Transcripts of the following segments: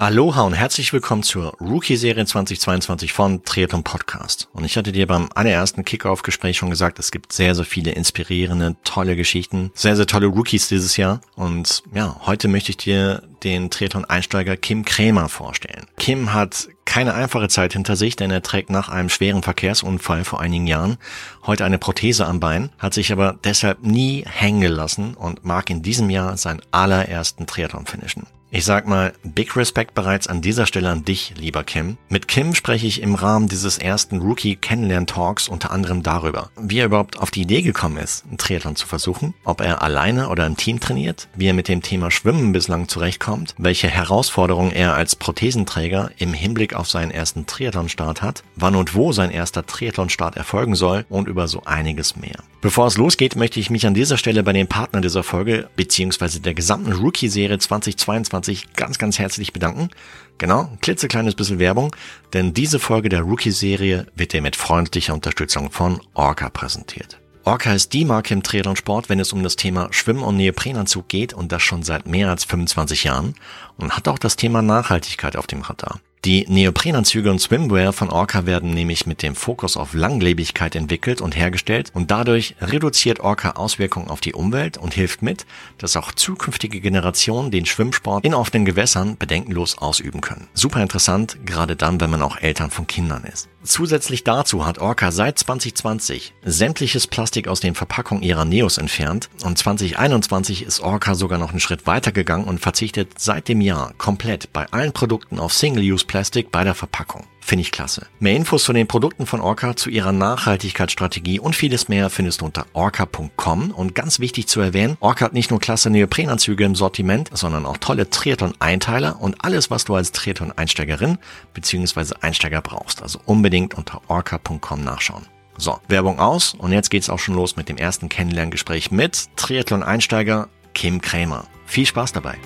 Aloha und herzlich willkommen zur Rookie-Serie 2022 von Triathlon Podcast. Und ich hatte dir beim allerersten Kickoff-Gespräch schon gesagt, es gibt sehr, sehr viele inspirierende, tolle Geschichten, sehr, sehr tolle Rookies dieses Jahr. Und ja, heute möchte ich dir den Triathlon-Einsteiger Kim Krämer vorstellen. Kim hat keine einfache Zeit hinter sich, denn er trägt nach einem schweren Verkehrsunfall vor einigen Jahren heute eine Prothese am Bein, hat sich aber deshalb nie hängen gelassen und mag in diesem Jahr seinen allerersten Triathlon finishen. Ich sag mal, big Respect bereits an dieser Stelle an dich, lieber Kim. Mit Kim spreche ich im Rahmen dieses ersten Rookie-Kennenlern-Talks unter anderem darüber, wie er überhaupt auf die Idee gekommen ist, einen Triathlon zu versuchen, ob er alleine oder im Team trainiert, wie er mit dem Thema Schwimmen bislang zurechtkommt, welche Herausforderungen er als Prothesenträger im Hinblick auf seinen ersten Triathlon-Start hat, wann und wo sein erster Triathlon-Start erfolgen soll und über so einiges mehr. Bevor es losgeht, möchte ich mich an dieser Stelle bei den Partnern dieser Folge beziehungsweise der gesamten Rookie-Serie 2022 2020 ganz, ganz herzlich bedanken. Genau, ein klitzekleines bisschen Werbung, denn diese Folge der Rookie-Serie wird dir mit freundlicher Unterstützung von Orca präsentiert. Orca ist die Marke im Triathlon-Sport, wenn es um das Thema Schwimmen und Neoprenanzug geht und das schon seit mehr als 25 Jahren und hat auch das Thema Nachhaltigkeit auf dem Radar. Die Neoprenanzüge und Swimwear von Orca werden nämlich mit dem Fokus auf Langlebigkeit entwickelt und hergestellt und dadurch reduziert Orca Auswirkungen auf die Umwelt und hilft mit, dass auch zukünftige Generationen den Schwimmsport in offenen Gewässern bedenkenlos ausüben können. Super interessant, gerade dann, wenn man auch Eltern von Kindern ist. Zusätzlich dazu hat Orca seit 2020 sämtliches Plastik aus den Verpackungen ihrer Neos entfernt und 2021 ist Orca sogar noch einen Schritt weiter gegangen und verzichtet seit dem Jahr komplett bei allen Produkten auf Single-Use Plastic bei der Verpackung. Finde ich klasse. Mehr Infos zu den Produkten von Orca, zu ihrer Nachhaltigkeitsstrategie und vieles mehr findest du unter orca.com. Und ganz wichtig zu erwähnen, Orca hat nicht nur klasse Neoprenanzüge im Sortiment, sondern auch tolle Triathlon-Einteiler und alles, was du als Triathlon-Einsteigerin bzw. Einsteiger brauchst. Also unbedingt unter orca.com nachschauen. So, Werbung aus und jetzt geht's auch schon los mit dem ersten Kennenlerngespräch mit Triathlon-Einsteiger Kim Krämer. Viel Spaß dabei!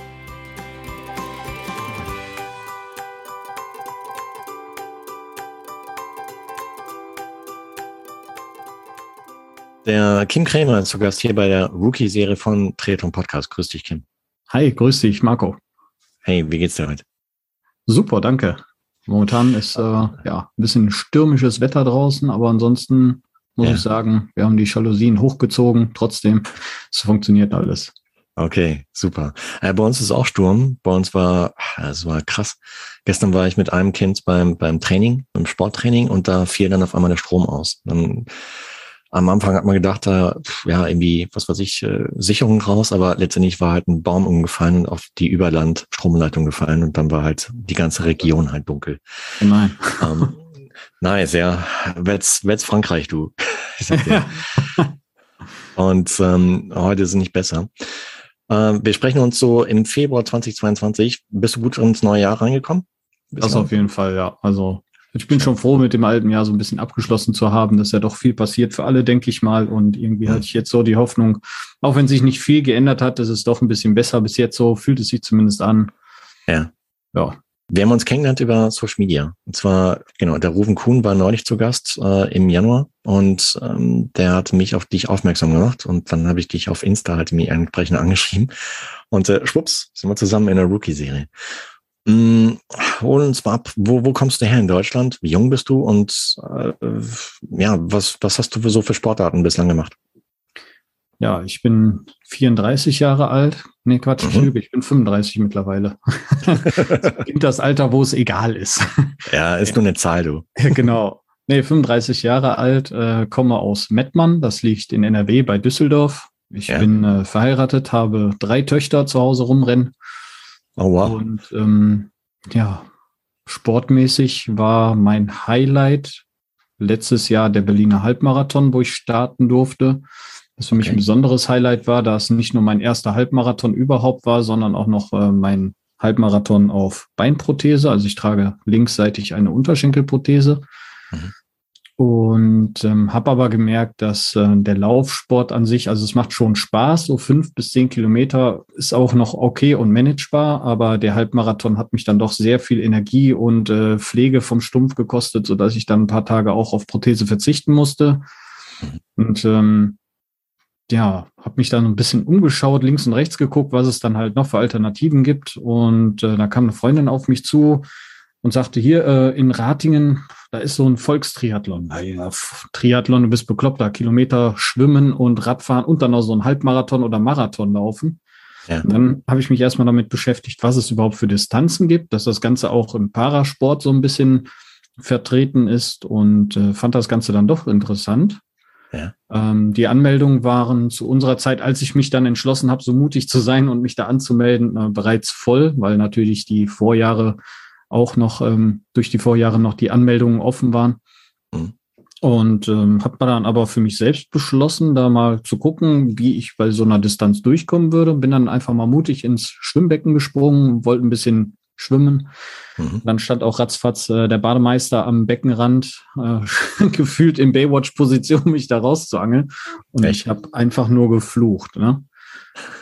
Der Kim Krämer ist zu Gast hier bei der Rookie-Serie von Triathlon Podcast. Grüß dich, Kim. Hi, grüß dich, Marco. Hey, wie geht's dir heute? Super, danke. Momentan ist äh, ja ein bisschen stürmisches Wetter draußen, aber ansonsten muss ja. ich sagen, wir haben die Jalousien hochgezogen. Trotzdem, es funktioniert alles. Okay, super. Äh, bei uns ist auch Sturm. Bei uns war, es war krass. Gestern war ich mit einem Kind beim, beim Training, beim Sporttraining und da fiel dann auf einmal der Strom aus. Dann am Anfang hat man gedacht, da, ja, irgendwie, was weiß ich, äh, Sicherung raus, aber letztendlich war halt ein Baum umgefallen und auf die Überland-Stromleitung gefallen und dann war halt die ganze Region halt dunkel. Nein. Ähm, nice, ja. Wetz, Wetz Frankreich, du. und ähm, heute ist es nicht besser. Ähm, wir sprechen uns so im Februar 2022. Bist du gut ins neue Jahr reingekommen? Das auf jeden Fall, ja. Also ich bin schon froh, mit dem alten Jahr so ein bisschen abgeschlossen zu haben, dass ja doch viel passiert für alle, denke ich mal. Und irgendwie hatte ich jetzt so die Hoffnung, auch wenn sich nicht viel geändert hat, dass es doch ein bisschen besser bis jetzt so fühlt es sich zumindest an. Ja. Ja. Wir haben uns kennengelernt über Social Media. Und zwar, genau, der Rufen Kuhn war neulich zu Gast äh, im Januar und ähm, der hat mich auf dich aufmerksam gemacht und dann habe ich dich auf Insta halt mir entsprechend angeschrieben und äh, schwupps, sind wir zusammen in der Rookie-Serie. Mm, hol uns mal ab, wo, wo kommst du her in Deutschland? Wie jung bist du und äh, ja, was, was hast du für so für Sportarten bislang gemacht? Ja, ich bin 34 Jahre alt. Nee, Quatsch, ich mhm. lüge, ich bin 35 mittlerweile. Das Alter, wo es egal ist. Ja, ist nur eine Zahl, du. genau. Nee, 35 Jahre alt, äh, komme aus Mettmann, das liegt in NRW bei Düsseldorf. Ich ja. bin äh, verheiratet, habe drei Töchter zu Hause rumrennen Oh wow. Und ähm, ja, sportmäßig war mein Highlight letztes Jahr der Berliner Halbmarathon, wo ich starten durfte. Was für mich ein besonderes Highlight war, da es nicht nur mein erster Halbmarathon überhaupt war, sondern auch noch äh, mein Halbmarathon auf Beinprothese. Also ich trage linksseitig eine Unterschenkelprothese. Mhm. Und ähm, habe aber gemerkt, dass äh, der Laufsport an sich, also es macht schon Spaß, so fünf bis zehn Kilometer ist auch noch okay und managebar, aber der Halbmarathon hat mich dann doch sehr viel Energie und äh, Pflege vom Stumpf gekostet, sodass ich dann ein paar Tage auch auf Prothese verzichten musste. Und ähm, ja, habe mich dann ein bisschen umgeschaut, links und rechts geguckt, was es dann halt noch für Alternativen gibt. Und äh, da kam eine Freundin auf mich zu und sagte, hier äh, in Ratingen, da ist so ein Volkstriathlon. Naja, Triathlon, du bist bekloppt, da Kilometer schwimmen und Radfahren und dann noch so ein Halbmarathon oder Marathon laufen. Ja. dann habe ich mich erstmal damit beschäftigt, was es überhaupt für Distanzen gibt, dass das Ganze auch im Parasport so ein bisschen vertreten ist und äh, fand das Ganze dann doch interessant. Ja. Ähm, die Anmeldungen waren zu unserer Zeit, als ich mich dann entschlossen habe, so mutig zu sein und mich da anzumelden, äh, bereits voll, weil natürlich die Vorjahre auch noch ähm, durch die Vorjahre noch die Anmeldungen offen waren. Mhm. Und ähm, habe dann aber für mich selbst beschlossen, da mal zu gucken, wie ich bei so einer Distanz durchkommen würde. Bin dann einfach mal mutig ins Schwimmbecken gesprungen, wollte ein bisschen schwimmen. Mhm. Dann stand auch ratzfatz äh, der Bademeister am Beckenrand, äh, gefühlt in Baywatch-Position, mich da rauszuangeln. Und Echt? ich habe einfach nur geflucht. Ne?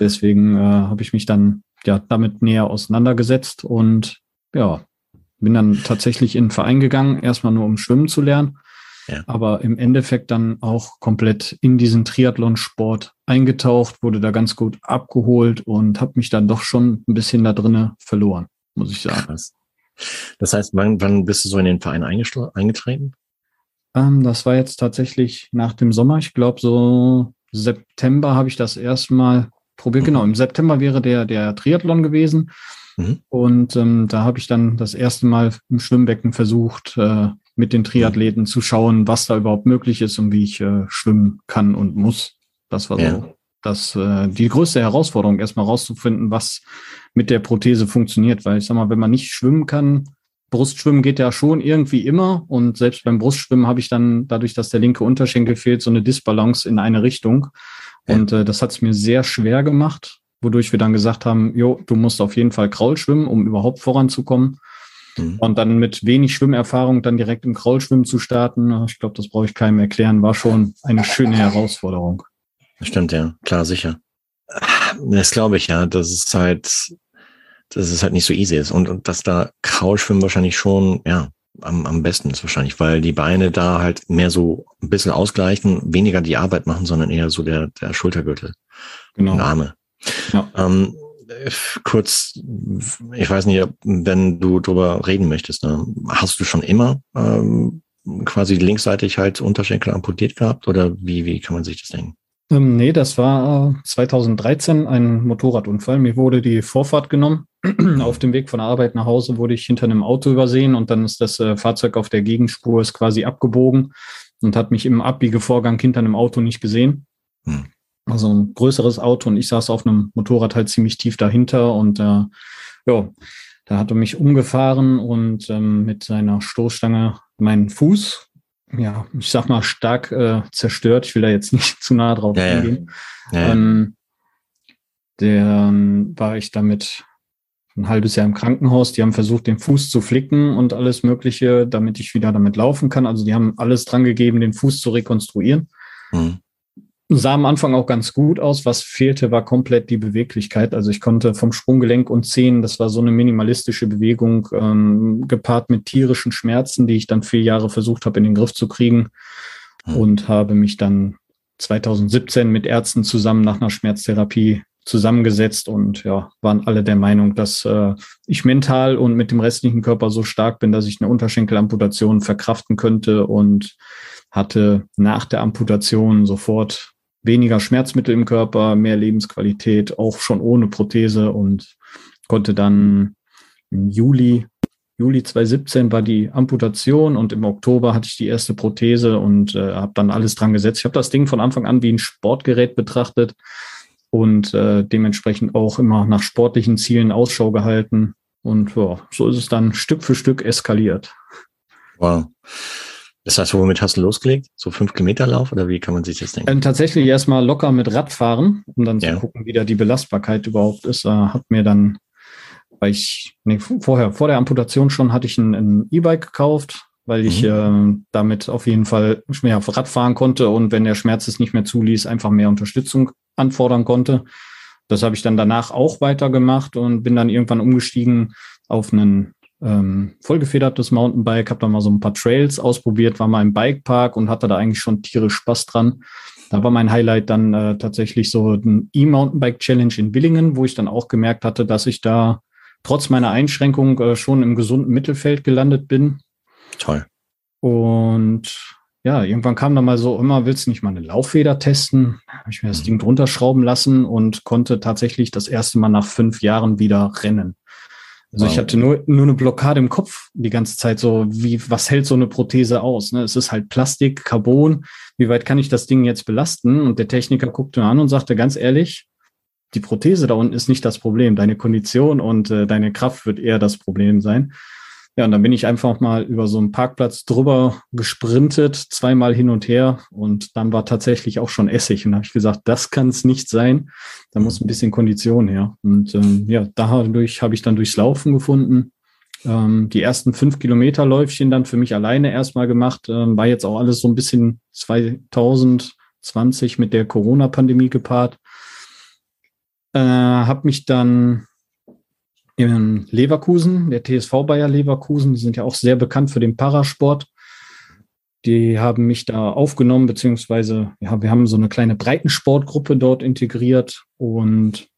Deswegen äh, habe ich mich dann ja damit näher auseinandergesetzt und ja, bin dann tatsächlich in den Verein gegangen, erstmal nur um schwimmen zu lernen. Ja. Aber im Endeffekt dann auch komplett in diesen Triathlon-Sport eingetaucht, wurde da ganz gut abgeholt und habe mich dann doch schon ein bisschen da drinnen verloren muss ich sagen. Krass. Das heißt, wann, wann bist du so in den Verein eingetreten? Ähm, das war jetzt tatsächlich nach dem Sommer. Ich glaube, so September habe ich das erstmal probiert. Genau, im September wäre der, der Triathlon gewesen. Mhm. Und ähm, da habe ich dann das erste Mal im Schwimmbecken versucht, äh, mit den Triathleten zu schauen, was da überhaupt möglich ist und wie ich äh, schwimmen kann und muss. Das war ja. so das äh, die größte Herausforderung, erstmal rauszufinden, was mit der Prothese funktioniert. Weil ich sag mal, wenn man nicht schwimmen kann, Brustschwimmen geht ja schon irgendwie immer. Und selbst beim Brustschwimmen habe ich dann, dadurch, dass der linke Unterschenkel fehlt, so eine Disbalance in eine Richtung. Und äh, das hat es mir sehr schwer gemacht, wodurch wir dann gesagt haben, jo, du musst auf jeden Fall Kraul schwimmen, um überhaupt voranzukommen. Mhm. Und dann mit wenig Schwimmerfahrung dann direkt im Kraulschwimmen zu starten, ich glaube, das brauche ich keinem erklären, war schon eine schöne Herausforderung. Stimmt, ja, klar, sicher. Das glaube ich, ja. Das ist halt, dass es halt nicht so easy ist. Und, und dass da Kraulschwimmen wahrscheinlich schon, ja, am, am besten ist wahrscheinlich, weil die Beine da halt mehr so ein bisschen ausgleichen, weniger die Arbeit machen, sondern eher so der, der Schultergürtel. Genau. Arme. Ja. Ähm, kurz, ich weiß nicht, wenn du drüber reden möchtest, ne? hast du schon immer ähm, quasi linksseitig halt Unterschenkel amputiert gehabt oder wie, wie kann man sich das denken? Ähm, nee, das war 2013 ein Motorradunfall. Mir wurde die Vorfahrt genommen. auf dem Weg von der Arbeit nach Hause wurde ich hinter einem Auto übersehen und dann ist das äh, Fahrzeug auf der Gegenspur ist quasi abgebogen und hat mich im Abbiegevorgang hinter einem Auto nicht gesehen. Hm. Also ein größeres Auto und ich saß auf einem Motorrad halt ziemlich tief dahinter und äh, ja, da hat er mich umgefahren und ähm, mit seiner Stoßstange meinen Fuß ja, ich sag mal, stark äh, zerstört. Ich will da jetzt nicht zu nah drauf ja, eingehen. Ja. Ähm, dann war ich damit ein halbes Jahr im Krankenhaus. Die haben versucht, den Fuß zu flicken und alles Mögliche, damit ich wieder damit laufen kann. Also die haben alles dran gegeben, den Fuß zu rekonstruieren. Mhm sah am Anfang auch ganz gut aus. Was fehlte, war komplett die Beweglichkeit. Also ich konnte vom Sprunggelenk und Zehen, das war so eine minimalistische Bewegung, ähm, gepaart mit tierischen Schmerzen, die ich dann vier Jahre versucht habe in den Griff zu kriegen mhm. und habe mich dann 2017 mit Ärzten zusammen nach einer Schmerztherapie zusammengesetzt und ja, waren alle der Meinung, dass äh, ich mental und mit dem restlichen Körper so stark bin, dass ich eine Unterschenkelamputation verkraften könnte und hatte nach der Amputation sofort weniger Schmerzmittel im Körper, mehr Lebensqualität, auch schon ohne Prothese und konnte dann im Juli, Juli 2017 war die Amputation und im Oktober hatte ich die erste Prothese und äh, habe dann alles dran gesetzt. Ich habe das Ding von Anfang an wie ein Sportgerät betrachtet und äh, dementsprechend auch immer nach sportlichen Zielen Ausschau gehalten. Und ja, so ist es dann Stück für Stück eskaliert. Wow. Das heißt, womit hast du losgelegt? So fünf Kilometer Lauf oder wie kann man sich das denken? Ähm, tatsächlich erstmal locker mit Radfahren, um dann ja. zu gucken, wie da die Belastbarkeit überhaupt ist. Äh, hab mir dann, weil ich, nee, vorher, vor der Amputation schon hatte ich ein E-Bike gekauft, weil ich mhm. äh, damit auf jeden Fall mehr auf Rad fahren konnte und wenn der Schmerz es nicht mehr zuließ, einfach mehr Unterstützung anfordern konnte. Das habe ich dann danach auch weitergemacht und bin dann irgendwann umgestiegen auf einen ähm, vollgefedertes Mountainbike, habe da mal so ein paar Trails ausprobiert, war mal im Bikepark und hatte da eigentlich schon tierisch Spaß dran. Da war mein Highlight dann äh, tatsächlich so ein E-Mountainbike Challenge in Willingen, wo ich dann auch gemerkt hatte, dass ich da trotz meiner Einschränkung äh, schon im gesunden Mittelfeld gelandet bin. Toll. Und ja, irgendwann kam dann mal so, immer willst du nicht mal eine Lauffeder testen? Habe ich mir das mhm. Ding drunter schrauben lassen und konnte tatsächlich das erste Mal nach fünf Jahren wieder rennen. Also wow. ich hatte nur, nur eine Blockade im Kopf die ganze Zeit so, wie, was hält so eine Prothese aus? Ne? Es ist halt Plastik, Carbon. Wie weit kann ich das Ding jetzt belasten? Und der Techniker guckte mir an und sagte ganz ehrlich, die Prothese da unten ist nicht das Problem. Deine Kondition und äh, deine Kraft wird eher das Problem sein. Ja, und dann bin ich einfach mal über so einen Parkplatz drüber gesprintet, zweimal hin und her und dann war tatsächlich auch schon Essig. Und da habe ich gesagt, das kann es nicht sein. Da muss ein bisschen Kondition her. Und ähm, ja, dadurch habe ich dann durchs Laufen gefunden. Ähm, die ersten fünf Kilometer Läufchen dann für mich alleine erstmal gemacht. Ähm, war jetzt auch alles so ein bisschen 2020 mit der Corona-Pandemie gepaart. Äh, habe mich dann in Leverkusen, der TSV Bayer Leverkusen, die sind ja auch sehr bekannt für den Parasport. Die haben mich da aufgenommen, beziehungsweise ja, wir haben so eine kleine Breitensportgruppe dort integriert und,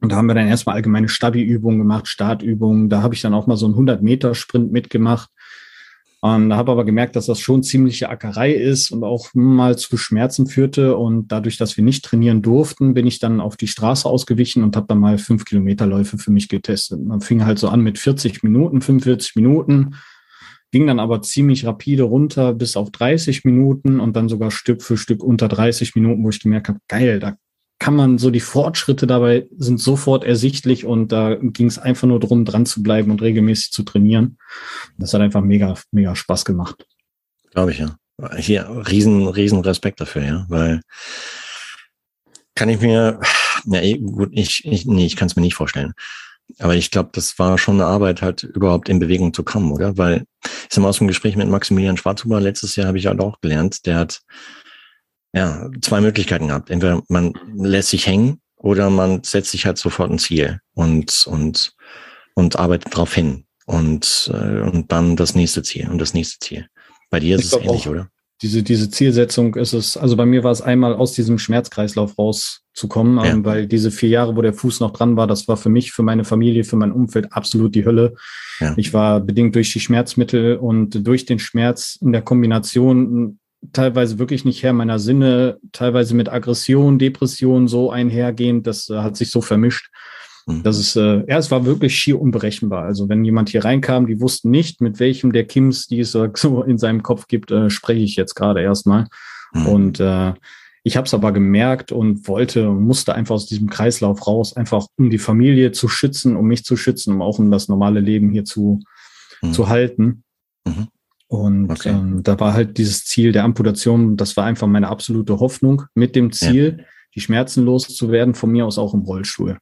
und da haben wir dann erstmal allgemeine Stabi-Übungen gemacht, Startübungen. Da habe ich dann auch mal so einen 100-Meter-Sprint mitgemacht. Und da habe aber gemerkt, dass das schon ziemliche Ackerei ist und auch mal zu Schmerzen führte. Und dadurch, dass wir nicht trainieren durften, bin ich dann auf die Straße ausgewichen und habe dann mal fünf Kilometer Läufe für mich getestet. Man fing halt so an mit 40 Minuten, 45 Minuten, ging dann aber ziemlich rapide runter bis auf 30 Minuten und dann sogar Stück für Stück unter 30 Minuten, wo ich gemerkt habe, geil, da kann man so die Fortschritte dabei sind sofort ersichtlich und da ging es einfach nur darum, dran zu bleiben und regelmäßig zu trainieren. Das hat einfach mega, mega Spaß gemacht. Glaube ich, ja. Hier riesen, riesen Respekt dafür, ja, weil kann ich mir, ja, eh, gut, ich, ich nee, ich kann es mir nicht vorstellen. Aber ich glaube, das war schon eine Arbeit, halt überhaupt in Bewegung zu kommen, oder? Weil ich sag mal aus dem Gespräch mit Maximilian Schwarzhuber letztes Jahr habe ich halt auch gelernt, der hat ja, zwei Möglichkeiten gehabt. Entweder man lässt sich hängen oder man setzt sich halt sofort ein Ziel und, und, und arbeitet darauf hin. Und, äh, und dann das nächste Ziel und das nächste Ziel. Bei dir ist ich es ähnlich, oder? Diese, diese Zielsetzung ist es, also bei mir war es einmal aus diesem Schmerzkreislauf rauszukommen, ja. ähm, weil diese vier Jahre, wo der Fuß noch dran war, das war für mich, für meine Familie, für mein Umfeld absolut die Hölle. Ja. Ich war bedingt durch die Schmerzmittel und durch den Schmerz in der Kombination teilweise wirklich nicht her meiner Sinne, teilweise mit Aggression, Depression so einhergehend, das äh, hat sich so vermischt. Mhm. Das ist, äh, ja, es war wirklich schier unberechenbar. Also wenn jemand hier reinkam, die wussten nicht, mit welchem der Kims, die es so in seinem Kopf gibt, äh, spreche ich jetzt gerade erstmal. Mhm. Und äh, ich habe es aber gemerkt und wollte, musste einfach aus diesem Kreislauf raus, einfach um die Familie zu schützen, um mich zu schützen, um auch um das normale Leben hier zu, mhm. zu halten. Mhm. Und okay. ähm, da war halt dieses Ziel der Amputation, das war einfach meine absolute Hoffnung mit dem Ziel, ja. die Schmerzen loszuwerden, von mir aus auch im Rollstuhl.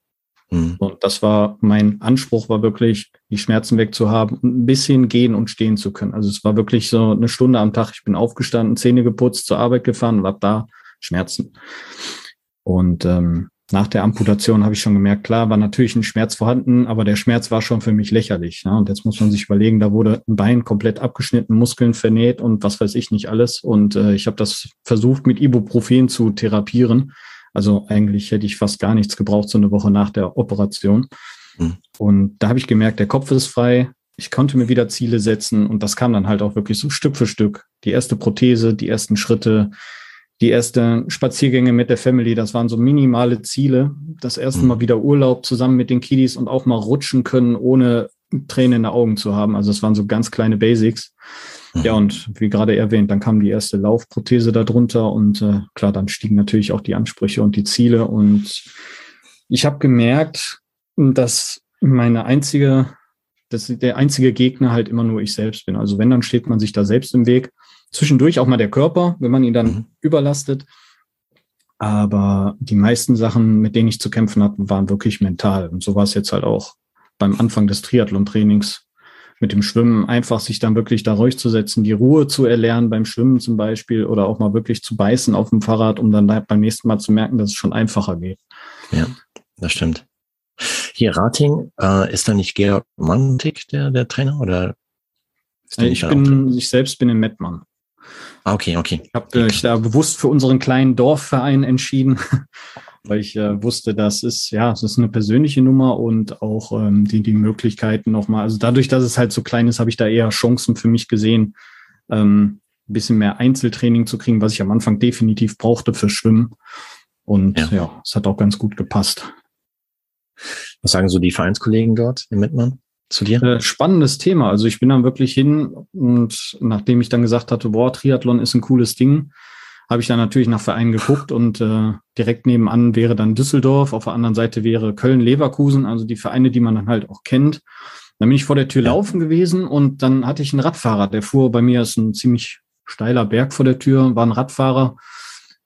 Mhm. Und das war mein Anspruch, war wirklich, die Schmerzen wegzuhaben ein bisschen gehen und stehen zu können. Also es war wirklich so eine Stunde am Tag. Ich bin aufgestanden, Zähne geputzt, zur Arbeit gefahren und ab da Schmerzen. Und ähm, nach der Amputation habe ich schon gemerkt, klar, war natürlich ein Schmerz vorhanden, aber der Schmerz war schon für mich lächerlich. Ne? Und jetzt muss man sich überlegen, da wurde ein Bein komplett abgeschnitten, Muskeln vernäht und was weiß ich nicht alles. Und äh, ich habe das versucht, mit Ibuprofen zu therapieren. Also eigentlich hätte ich fast gar nichts gebraucht, so eine Woche nach der Operation. Mhm. Und da habe ich gemerkt, der Kopf ist frei. Ich konnte mir wieder Ziele setzen und das kam dann halt auch wirklich so Stück für Stück. Die erste Prothese, die ersten Schritte, die ersten Spaziergänge mit der Family, das waren so minimale Ziele. Das erste mhm. Mal wieder Urlaub zusammen mit den Kiddies und auch mal rutschen können, ohne Tränen in den Augen zu haben. Also es waren so ganz kleine Basics. Mhm. Ja, und wie gerade erwähnt, dann kam die erste Laufprothese darunter und äh, klar, dann stiegen natürlich auch die Ansprüche und die Ziele. Und ich habe gemerkt, dass meine einzige, dass der einzige Gegner halt immer nur ich selbst bin. Also wenn, dann steht man sich da selbst im Weg. Zwischendurch auch mal der Körper, wenn man ihn dann mhm. überlastet. Aber die meisten Sachen, mit denen ich zu kämpfen hatte, waren wirklich mental. Und so war es jetzt halt auch beim Anfang des Triathlon-Trainings mit dem Schwimmen, einfach sich dann wirklich da ruhig zu setzen, die Ruhe zu erlernen beim Schwimmen zum Beispiel oder auch mal wirklich zu beißen auf dem Fahrrad, um dann beim nächsten Mal zu merken, dass es schon einfacher geht. Ja, das stimmt. Hier Rating, äh, ist da nicht Georg Mantik der, der Trainer oder? Ist ich bin, ich selbst bin in Mettmann. Ah, okay, okay. Ich habe mich da bewusst für unseren kleinen Dorfverein entschieden, weil ich äh, wusste, das ist ja, es ist eine persönliche Nummer und auch ähm, die, die Möglichkeiten nochmal. Also dadurch, dass es halt so klein ist, habe ich da eher Chancen für mich gesehen, ähm, ein bisschen mehr Einzeltraining zu kriegen, was ich am Anfang definitiv brauchte für Schwimmen. Und ja, ja es hat auch ganz gut gepasst. Was sagen so die Vereinskollegen dort in Mettmann? Zu dir? Äh, spannendes Thema. Also ich bin dann wirklich hin und nachdem ich dann gesagt hatte, boah, Triathlon ist ein cooles Ding, habe ich dann natürlich nach Vereinen geguckt und äh, direkt nebenan wäre dann Düsseldorf, auf der anderen Seite wäre Köln-Leverkusen, also die Vereine, die man dann halt auch kennt. Dann bin ich vor der Tür ja. laufen gewesen und dann hatte ich einen Radfahrer, der fuhr bei mir, ist ein ziemlich steiler Berg vor der Tür, war ein Radfahrer,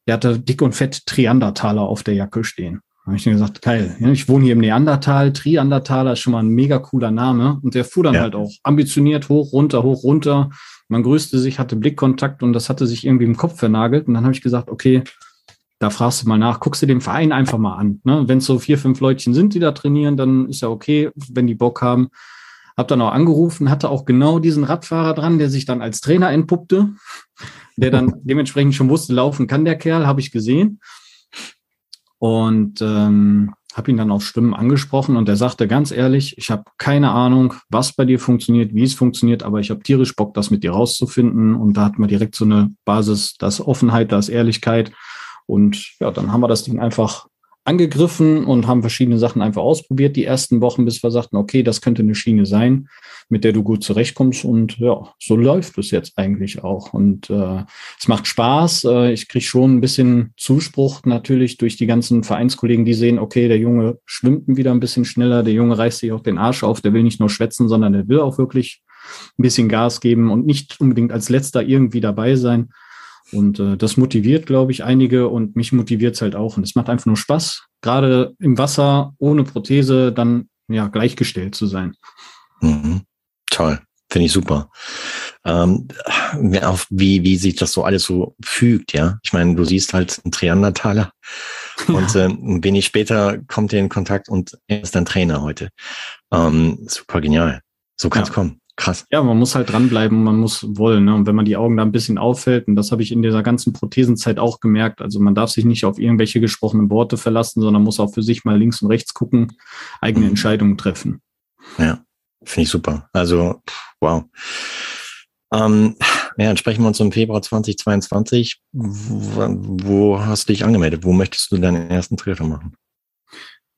der hatte dick und fett Triandertaler auf der Jacke stehen habe ich mir gesagt, geil. Ich wohne hier im Neandertal. Triandertaler ist schon mal ein mega cooler Name. Und der fuhr dann ja. halt auch ambitioniert hoch, runter, hoch, runter. Man grüßte sich, hatte Blickkontakt und das hatte sich irgendwie im Kopf vernagelt. Und dann habe ich gesagt, okay, da fragst du mal nach, guckst du den Verein einfach mal an. Ne? Wenn es so vier, fünf Leutchen sind, die da trainieren, dann ist ja okay, wenn die Bock haben. Hab dann auch angerufen, hatte auch genau diesen Radfahrer dran, der sich dann als Trainer entpuppte, der dann dementsprechend schon wusste, laufen kann der Kerl, habe ich gesehen. Und ähm, habe ihn dann auf Stimmen angesprochen und er sagte ganz ehrlich, ich habe keine Ahnung, was bei dir funktioniert, wie es funktioniert, aber ich habe tierisch Bock, das mit dir rauszufinden. Und da hatten wir direkt so eine Basis, das Offenheit, das Ehrlichkeit. Und ja, dann haben wir das Ding einfach angegriffen und haben verschiedene Sachen einfach ausprobiert die ersten Wochen, bis wir sagten, okay, das könnte eine Schiene sein, mit der du gut zurechtkommst. Und ja, so läuft es jetzt eigentlich auch. Und äh, es macht Spaß. Äh, ich kriege schon ein bisschen Zuspruch natürlich durch die ganzen Vereinskollegen, die sehen, okay, der Junge schwimmt wieder ein bisschen schneller, der Junge reißt sich auch den Arsch auf, der will nicht nur schwätzen, sondern der will auch wirklich ein bisschen Gas geben und nicht unbedingt als letzter irgendwie dabei sein. Und äh, das motiviert, glaube ich, einige und mich motiviert es halt auch. Und es macht einfach nur Spaß, gerade im Wasser ohne Prothese dann ja gleichgestellt zu sein. Mhm. Toll, finde ich super. Ähm, auf wie, wie sich das so alles so fügt, ja. Ich meine, du siehst halt einen Triandertaler ja. und äh, wenig später kommt er in Kontakt und er ist ein Trainer heute. Ähm, super genial. So kann es ja. kommen. Krass. Ja, man muss halt dranbleiben, man muss wollen. Ne? Und wenn man die Augen da ein bisschen auffällt, und das habe ich in dieser ganzen Prothesenzeit auch gemerkt, also man darf sich nicht auf irgendwelche gesprochenen Worte verlassen, sondern muss auch für sich mal links und rechts gucken, eigene mhm. Entscheidungen treffen. Ja, finde ich super. Also, wow. Ähm, ja, dann sprechen wir uns im Februar 2022. Wo, wo hast du dich angemeldet? Wo möchtest du deinen ersten Treffer machen?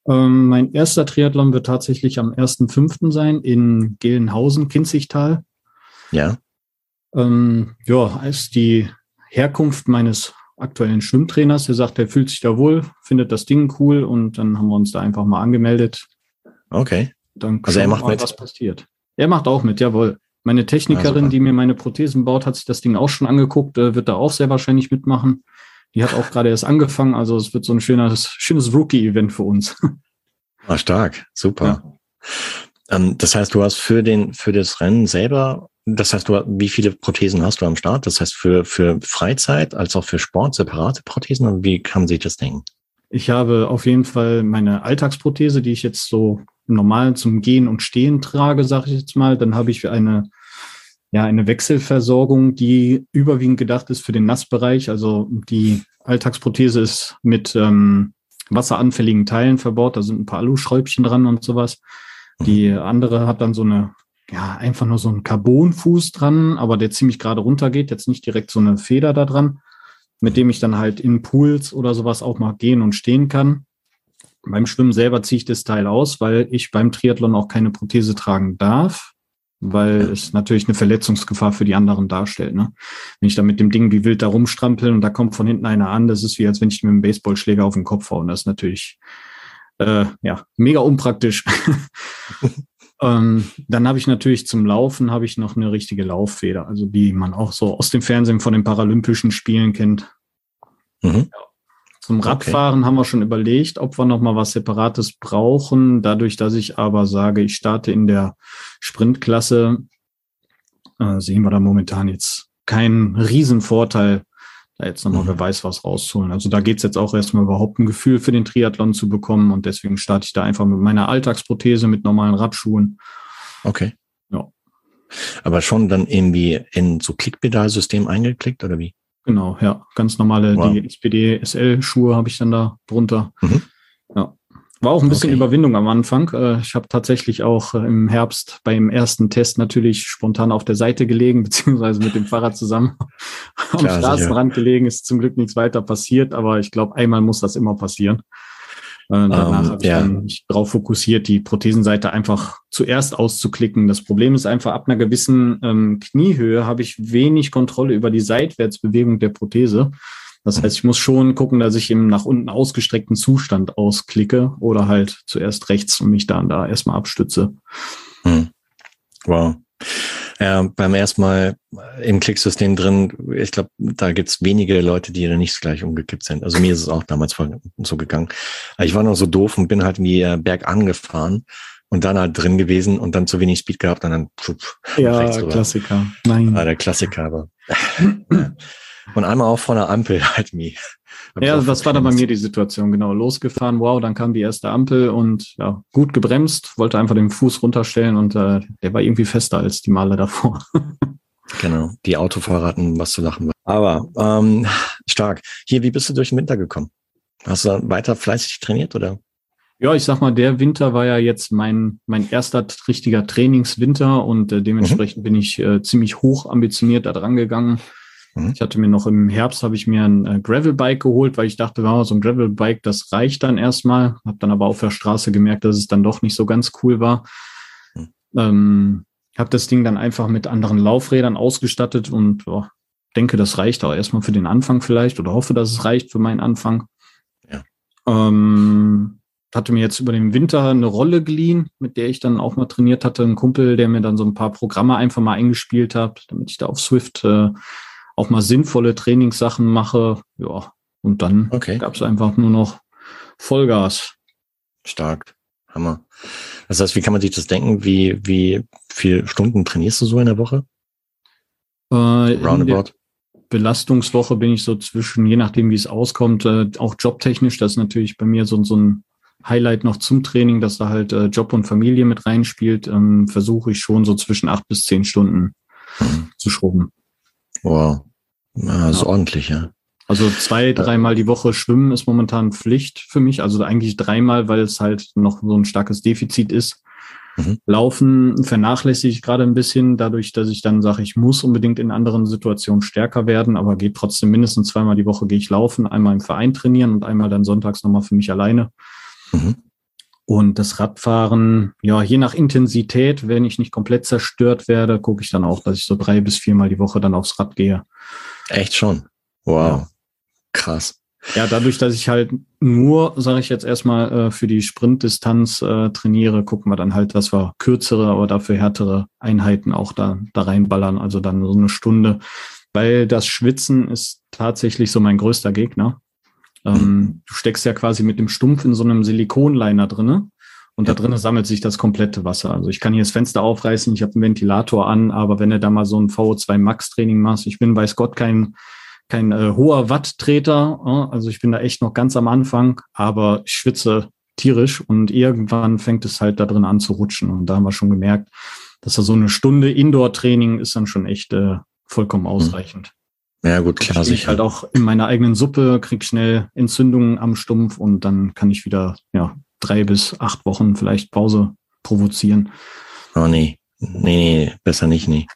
Ähm, mein erster Triathlon wird tatsächlich am 1.5. sein in Gelnhausen, Kinzigtal. Ja. Ähm, ja, ist die Herkunft meines aktuellen Schwimmtrainers. Der sagt, er fühlt sich da wohl, findet das Ding cool und dann haben wir uns da einfach mal angemeldet. Okay. Dann also er macht mal, mit. was passiert. Er macht auch mit, jawohl. Meine Technikerin, ja, die mir meine Prothesen baut, hat sich das Ding auch schon angeguckt, äh, wird da auch sehr wahrscheinlich mitmachen. Die hat auch gerade erst angefangen, also es wird so ein schönes, schönes Rookie-Event für uns. Ah, stark, super. Ja. Ähm, das heißt, du hast für den, für das Rennen selber, das heißt, du, wie viele Prothesen hast du am Start? Das heißt, für, für Freizeit als auch für Sport separate Prothesen? Und wie kann sich das denken? Ich habe auf jeden Fall meine Alltagsprothese, die ich jetzt so normal zum Gehen und Stehen trage, sage ich jetzt mal. Dann habe ich eine ja, eine Wechselversorgung, die überwiegend gedacht ist für den Nassbereich. Also die Alltagsprothese ist mit ähm, wasseranfälligen Teilen verbaut. Da sind ein paar Aluschräubchen dran und sowas. Die mhm. andere hat dann so eine, ja, einfach nur so einen Carbonfuß dran, aber der ziemlich gerade runter geht. Jetzt nicht direkt so eine Feder da dran, mit dem ich dann halt in Pools oder sowas auch mal gehen und stehen kann. Beim Schwimmen selber ziehe ich das Teil aus, weil ich beim Triathlon auch keine Prothese tragen darf weil es natürlich eine Verletzungsgefahr für die anderen darstellt. Ne? Wenn ich da mit dem Ding wie wild da rumstrampel und da kommt von hinten einer an, das ist wie als wenn ich mit einem Baseballschläger auf den Kopf haue. Und das ist natürlich äh, ja mega unpraktisch. ähm, dann habe ich natürlich zum Laufen habe ich noch eine richtige Lauffeder, also die man auch so aus dem Fernsehen von den Paralympischen Spielen kennt. Mhm. Ja. Zum Radfahren okay. haben wir schon überlegt, ob wir noch mal was Separates brauchen. Dadurch, dass ich aber sage, ich starte in der Sprintklasse, äh, sehen wir da momentan jetzt keinen Riesenvorteil, da jetzt nochmal, mhm. wer weiß, was rauszuholen. Also da geht's jetzt auch erstmal überhaupt ein Gefühl für den Triathlon zu bekommen und deswegen starte ich da einfach mit meiner Alltagsprothese mit normalen Radschuhen. Okay. Ja. Aber schon dann irgendwie in so Klickpedalsystem eingeklickt oder wie? Genau, ja. Ganz normale wow. die SPD SL-Schuhe habe ich dann da drunter. Mhm. Ja. War auch ein bisschen okay. Überwindung am Anfang. Äh, ich habe tatsächlich auch äh, im Herbst beim ersten Test natürlich spontan auf der Seite gelegen, beziehungsweise mit dem Fahrrad zusammen am Klar, Straßenrand sicher. gelegen. Ist zum Glück nichts weiter passiert, aber ich glaube, einmal muss das immer passieren. Äh, danach um, ähm, habe ich ja. dann mich darauf fokussiert, die Prothesenseite einfach zuerst auszuklicken. Das Problem ist einfach, ab einer gewissen ähm, Kniehöhe habe ich wenig Kontrolle über die Seitwärtsbewegung der Prothese. Das heißt, ich muss schon gucken, dass ich im nach unten ausgestreckten Zustand ausklicke oder halt zuerst rechts und mich dann da erstmal abstütze. Hm. Wow. Ja, beim ersten Mal im Klicksystem drin, ich glaube, da gibt's wenige Leute, die da nicht gleich umgekippt sind. Also mir ist es auch damals so gegangen. Ich war noch so doof und bin halt wie äh, Berg angefahren und dann halt drin gewesen und dann zu wenig Speed gehabt und dann pfup, Ja, Klassiker. Nein. War der Klassiker, aber. Und einmal auch vor einer Ampel halt nie. Ja, das war dann bei mir die Situation, genau. Losgefahren, wow, dann kam die erste Ampel und ja, gut gebremst, wollte einfach den Fuß runterstellen und äh, der war irgendwie fester als die Male davor. genau, die Autofahrer hatten was zu lachen. Aber ähm, stark. Hier, wie bist du durch den Winter gekommen? Hast du weiter fleißig trainiert oder? Ja, ich sag mal, der Winter war ja jetzt mein, mein erster richtiger Trainingswinter und äh, dementsprechend mhm. bin ich äh, ziemlich hoch ambitioniert da dran gegangen. Mhm. Ich hatte mir noch im Herbst habe ich mir ein äh, Gravelbike geholt, weil ich dachte, wow, so ein Gravelbike, das reicht dann erstmal. Habe dann aber auf der Straße gemerkt, dass es dann doch nicht so ganz cool war. Mhm. Ähm, habe das Ding dann einfach mit anderen Laufrädern ausgestattet und oh, denke, das reicht auch erstmal für den Anfang vielleicht oder hoffe, dass es reicht für meinen Anfang. Ja. Ähm, hatte mir jetzt über den Winter eine Rolle geliehen, mit der ich dann auch mal trainiert hatte. Ein Kumpel, der mir dann so ein paar Programme einfach mal eingespielt hat, damit ich da auf Swift äh, auch mal sinnvolle Trainingssachen mache. Ja, und dann okay. gab es einfach nur noch Vollgas. Stark. Hammer. Das heißt, wie kann man sich das denken? Wie, wie viele Stunden trainierst du so in der Woche? Äh, Roundabout. Belastungswoche bin ich so zwischen, je nachdem, wie es auskommt, äh, auch jobtechnisch. Das ist natürlich bei mir so, so ein Highlight noch zum Training, dass da halt äh, Job und Familie mit reinspielt. Ähm, Versuche ich schon so zwischen acht bis zehn Stunden mhm. zu schrubben. Wow. Ja, ist ja. ordentlich, ja. Also zwei, dreimal die Woche schwimmen ist momentan Pflicht für mich. Also eigentlich dreimal, weil es halt noch so ein starkes Defizit ist. Mhm. Laufen vernachlässige ich gerade ein bisschen, dadurch, dass ich dann sage, ich muss unbedingt in anderen Situationen stärker werden, aber geht trotzdem mindestens zweimal die Woche gehe ich laufen, einmal im Verein trainieren und einmal dann sonntags nochmal für mich alleine. Mhm. Und das Radfahren, ja, je nach Intensität, wenn ich nicht komplett zerstört werde, gucke ich dann auch, dass ich so drei bis viermal die Woche dann aufs Rad gehe. Echt schon? Wow. Ja. Krass. Ja, dadurch, dass ich halt nur, sage ich jetzt erstmal, äh, für die Sprintdistanz äh, trainiere, gucken wir dann halt, dass wir kürzere, aber dafür härtere Einheiten auch da, da reinballern. Also dann so eine Stunde. Weil das Schwitzen ist tatsächlich so mein größter Gegner. Ähm, du steckst ja quasi mit dem Stumpf in so einem Silikonliner drinne und ja. da drinnen sammelt sich das komplette Wasser. Also ich kann hier das Fenster aufreißen, ich habe einen Ventilator an, aber wenn du da mal so ein VO2 Max Training machst, ich bin weiß Gott kein kein äh, hoher Watttreter, äh, also ich bin da echt noch ganz am Anfang, aber ich schwitze tierisch und irgendwann fängt es halt da drin an zu rutschen und da haben wir schon gemerkt, dass da so eine Stunde Indoor-Training ist dann schon echt äh, vollkommen hm. ausreichend. Ja, gut, klar. Ich sicher. halt auch in meiner eigenen Suppe, krieg schnell Entzündungen am Stumpf und dann kann ich wieder, ja, drei bis acht Wochen vielleicht Pause provozieren. Oh nee, nee, nee besser nicht, nee.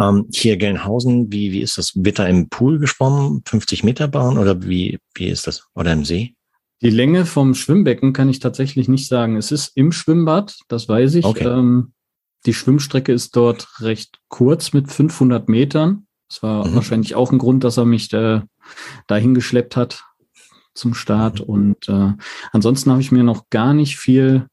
Ähm, hier Gelnhausen, wie, wie ist das? Wird da im Pool geschwommen, 50 Meter Bahn oder wie, wie ist das? Oder im See? Die Länge vom Schwimmbecken kann ich tatsächlich nicht sagen. Es ist im Schwimmbad, das weiß ich. Okay. Ähm, die Schwimmstrecke ist dort recht kurz mit 500 Metern. Das war mhm. wahrscheinlich auch ein Grund, dass er mich äh, dahin geschleppt hat zum Start. Mhm. Und äh, ansonsten habe ich mir noch gar nicht viel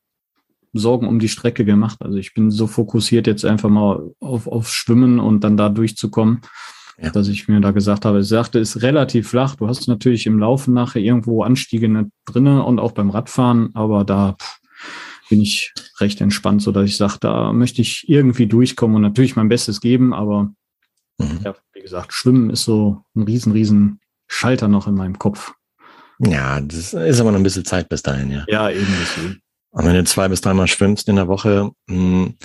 Sorgen um die Strecke gemacht. Also ich bin so fokussiert jetzt einfach mal auf, auf Schwimmen und dann da durchzukommen, ja. dass ich mir da gesagt habe, ich sagte, ist relativ flach. Du hast natürlich im Laufen nachher irgendwo Anstiege drinne und auch beim Radfahren, aber da bin ich recht entspannt, so dass ich sage, da möchte ich irgendwie durchkommen und natürlich mein Bestes geben, aber mhm. ja, wie gesagt, Schwimmen ist so ein riesen, riesen Schalter noch in meinem Kopf. Ja, das ist aber noch ein bisschen Zeit bis dahin, ja. Ja, eben deswegen. Und wenn du zwei bis dreimal schwimmst in der Woche, hm,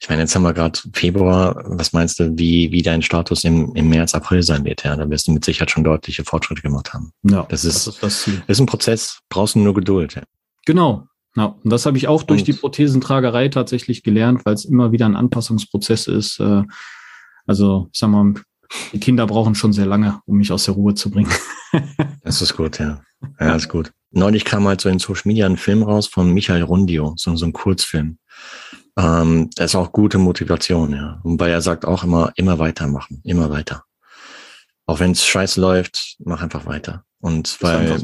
ich meine, jetzt haben wir gerade Februar. Was meinst du, wie, wie dein Status im, im März, April sein wird? Ja, da wirst du mit Sicherheit schon deutliche Fortschritte gemacht haben. Ja, das ist, das ist, das Ziel. ist ein Prozess, brauchst du nur Geduld. Ja. Genau. Ja, und das habe ich auch durch und, die Prothesentragerei tatsächlich gelernt, weil es immer wieder ein Anpassungsprozess ist. Äh, also, ich sag mal, die Kinder brauchen schon sehr lange, um mich aus der Ruhe zu bringen. das ist gut, ja. Ja, ist gut. Neulich kam halt so in Social Media ein Film raus von Michael Rundio, so, so ein Kurzfilm. Ähm, das ist auch gute Motivation, ja. Wobei er sagt auch immer, immer weitermachen, immer weiter. Auch wenn es scheiße läuft, mach einfach weiter. Und weil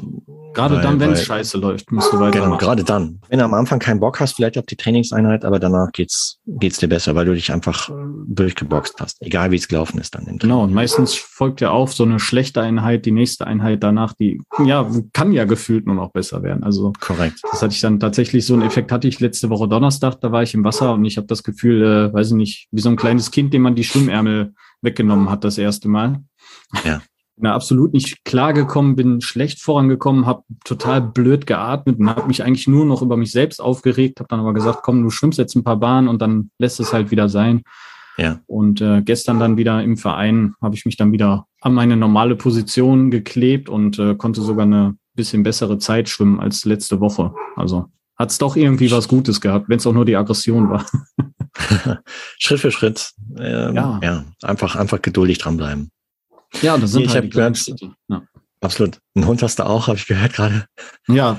Gerade weil, dann, wenn es scheiße läuft, musst du weitermachen. Genau, gerade dann. Wenn du am Anfang keinen Bock hast, vielleicht auf die Trainingseinheit, aber danach geht's, geht's dir besser, weil du dich einfach äh, durchgeboxt hast. Egal wie es gelaufen ist dann. Genau, und meistens folgt ja auf so eine schlechte Einheit, die nächste Einheit danach, die, ja, kann ja gefühlt nur noch besser werden. Also. Korrekt. Das hatte ich dann tatsächlich, so einen Effekt hatte ich letzte Woche Donnerstag, da war ich im Wasser und ich habe das Gefühl, äh, weiß ich nicht, wie so ein kleines Kind, dem man die Schwimmärmel weggenommen hat das erste Mal. Ja bin absolut nicht klargekommen, bin schlecht vorangekommen, habe total blöd geatmet und habe mich eigentlich nur noch über mich selbst aufgeregt, habe dann aber gesagt, komm, du schwimmst jetzt ein paar Bahnen und dann lässt es halt wieder sein. Ja. Und äh, gestern dann wieder im Verein habe ich mich dann wieder an meine normale Position geklebt und äh, konnte sogar eine bisschen bessere Zeit schwimmen als letzte Woche. Also hat es doch irgendwie was Gutes gehabt, wenn es auch nur die Aggression war. Schritt für Schritt. Ähm, ja. ja, einfach, einfach geduldig dranbleiben. Ja, das sind ich halt gehört, ja. Absolut. Ein Hund hast du auch, habe ich gehört gerade. Ja.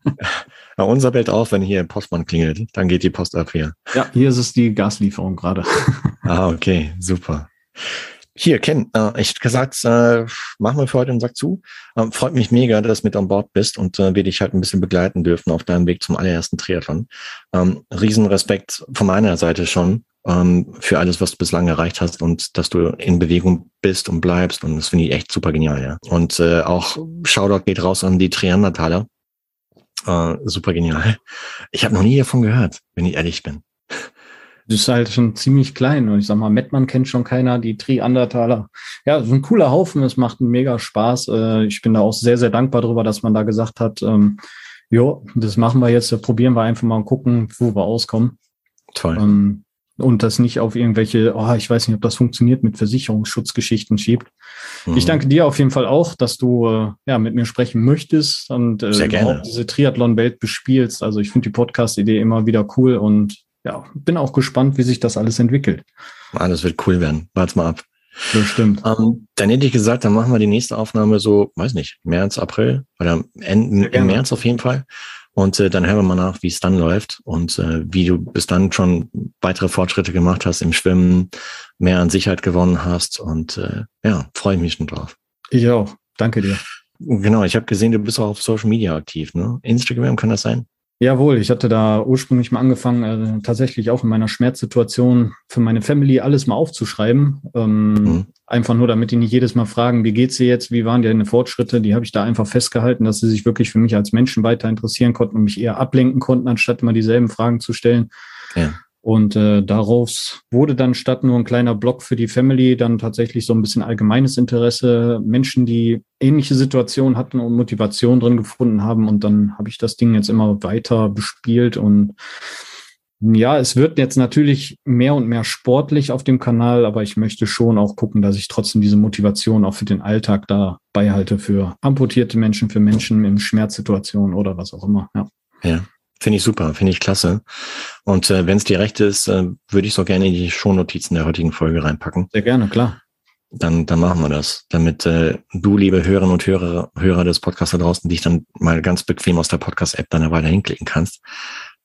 ja. Unser bellt auf, wenn hier ein Postmann klingelt. Dann geht die Post ab hier. Ja, hier ist es die Gaslieferung gerade. ah, okay, super. Hier, Ken, äh, ich gesagt, äh, machen wir für heute den Sack zu. Ähm, freut mich mega, dass du mit an Bord bist und äh, wir dich halt ein bisschen begleiten dürfen auf deinem Weg zum allerersten Triathlon. Ähm, Riesenrespekt von meiner Seite schon ähm, für alles, was du bislang erreicht hast und dass du in Bewegung bist und bleibst. Und das finde ich echt super genial, ja. Und äh, auch Shoutout geht raus an die Triandertaler. Äh, super genial. Ich habe noch nie davon gehört, wenn ich ehrlich bin. Das ist halt schon ziemlich klein. Und ich sag mal, Mettmann kennt schon keiner, die Triandertaler. Ja, so ein cooler Haufen, es macht mega Spaß. Äh, ich bin da auch sehr, sehr dankbar darüber, dass man da gesagt hat, ähm, jo, das machen wir jetzt, probieren wir einfach mal und gucken, wo wir auskommen. Toll. Ähm, und das nicht auf irgendwelche, oh, ich weiß nicht, ob das funktioniert, mit Versicherungsschutzgeschichten schiebt. Mhm. Ich danke dir auf jeden Fall auch, dass du äh, ja mit mir sprechen möchtest und äh, gerne. diese Triathlon-Welt bespielst. Also ich finde die Podcast-Idee immer wieder cool und ja, bin auch gespannt, wie sich das alles entwickelt. Alles wird cool werden. Wart's mal ab. Bestimmt. Ähm, dann hätte ich gesagt, dann machen wir die nächste Aufnahme so, weiß nicht, März, April oder Ende, im März auf jeden Fall. Und äh, dann hören wir mal nach, wie es dann läuft und äh, wie du bis dann schon weitere Fortschritte gemacht hast im Schwimmen, mehr an Sicherheit gewonnen hast. Und äh, ja, freue ich mich schon drauf. Ich auch. Danke dir. Genau, ich habe gesehen, du bist auch auf Social Media aktiv, ne? Instagram kann das sein? Jawohl, ich hatte da ursprünglich mal angefangen, äh, tatsächlich auch in meiner Schmerzsituation für meine Family alles mal aufzuschreiben. Ähm, mhm. Einfach nur, damit die nicht jedes Mal fragen, wie geht's dir jetzt, wie waren deine Fortschritte? Die habe ich da einfach festgehalten, dass sie sich wirklich für mich als Menschen weiter interessieren konnten und mich eher ablenken konnten, anstatt immer dieselben Fragen zu stellen. Ja. Und äh, daraus wurde dann statt nur ein kleiner Blog für die Family dann tatsächlich so ein bisschen allgemeines Interesse, Menschen, die ähnliche Situationen hatten und Motivation drin gefunden haben. Und dann habe ich das Ding jetzt immer weiter bespielt und ja, es wird jetzt natürlich mehr und mehr sportlich auf dem Kanal, aber ich möchte schon auch gucken, dass ich trotzdem diese Motivation auch für den Alltag da beihalte für amputierte Menschen, für Menschen in Schmerzsituationen oder was auch immer. Ja. Ja. Finde ich super, finde ich klasse. Und äh, wenn es dir recht ist, äh, würde ich so gerne in die Shownotizen der heutigen Folge reinpacken. Sehr gerne, klar. Dann, dann machen wir das, damit äh, du, liebe Hörerinnen und Hörer, Hörer des Podcasts da draußen, dich dann mal ganz bequem aus der Podcast-App dann Weile hinklicken kannst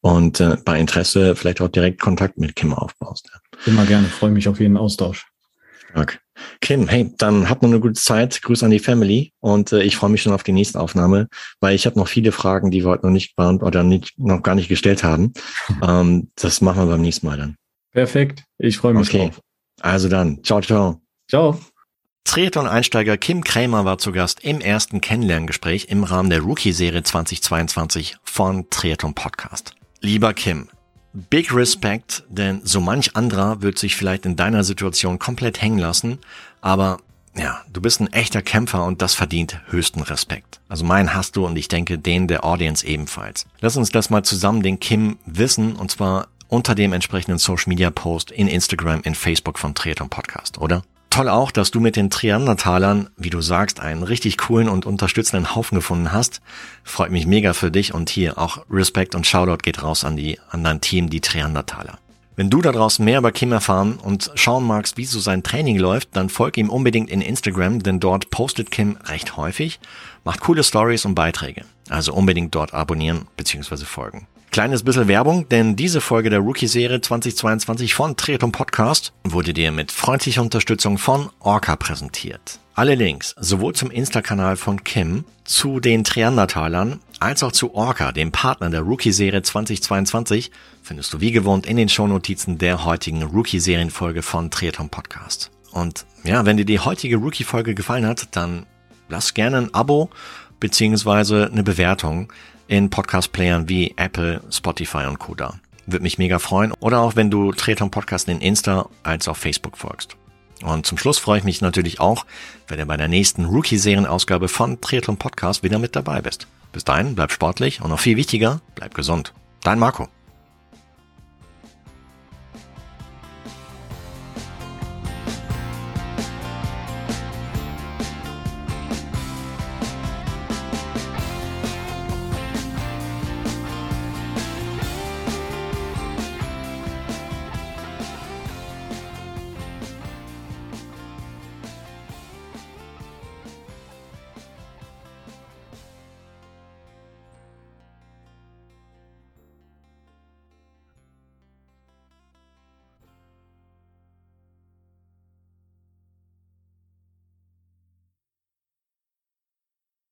und äh, bei Interesse vielleicht auch direkt Kontakt mit Kim aufbaust. Immer gerne, freue mich auf jeden Austausch. Okay. Kim, hey, dann habt noch eine gute Zeit. Grüß an die Family und äh, ich freue mich schon auf die nächste Aufnahme, weil ich habe noch viele Fragen, die wir heute noch nicht waren oder nicht, noch gar nicht gestellt haben. ähm, das machen wir beim nächsten Mal dann. Perfekt. Ich freue mich okay. drauf. Also dann, ciao, ciao. Ciao. Triathlon-Einsteiger Kim Krämer war zu Gast im ersten Kennenlerngespräch im Rahmen der Rookie-Serie 2022 von Triathlon Podcast. Lieber Kim, Big Respect, denn so manch anderer wird sich vielleicht in deiner Situation komplett hängen lassen, Aber ja, du bist ein echter Kämpfer und das verdient höchsten Respekt. Also meinen hast du und ich denke den der Audience ebenfalls. Lass uns das mal zusammen den Kim wissen und zwar unter dem entsprechenden Social Media Post in Instagram, in Facebook von Triathlon Podcast, oder? Toll auch, dass du mit den Triandertalern, wie du sagst, einen richtig coolen und unterstützenden Haufen gefunden hast. Freut mich mega für dich und hier auch Respekt und Shoutout geht raus an die, an dein Team, die Triandertaler. Wenn du da draußen mehr über Kim erfahren und schauen magst, wie so sein Training läuft, dann folg ihm unbedingt in Instagram, denn dort postet Kim recht häufig, macht coole Stories und Beiträge. Also unbedingt dort abonnieren bzw. folgen. Kleines bisschen Werbung, denn diese Folge der Rookie-Serie 2022 von Triathlon Podcast wurde dir mit freundlicher Unterstützung von Orca präsentiert. Alle Links, sowohl zum Insta-Kanal von Kim, zu den Triandertalern, als auch zu Orca, dem Partner der Rookie-Serie 2022, findest du wie gewohnt in den Shownotizen der heutigen Rookie-Serienfolge von Triathlon Podcast. Und ja, wenn dir die heutige Rookie-Folge gefallen hat, dann lass gerne ein Abo beziehungsweise eine Bewertung in Podcast-Playern wie Apple, Spotify und Co. da. Würde mich mega freuen. Oder auch wenn du Treton Podcast in Insta als auf Facebook folgst. Und zum Schluss freue ich mich natürlich auch, wenn du bei der nächsten Rookie-Serien-Ausgabe von Triathlon Podcast wieder mit dabei bist. Bis dahin, bleib sportlich und noch viel wichtiger, bleib gesund. Dein Marco.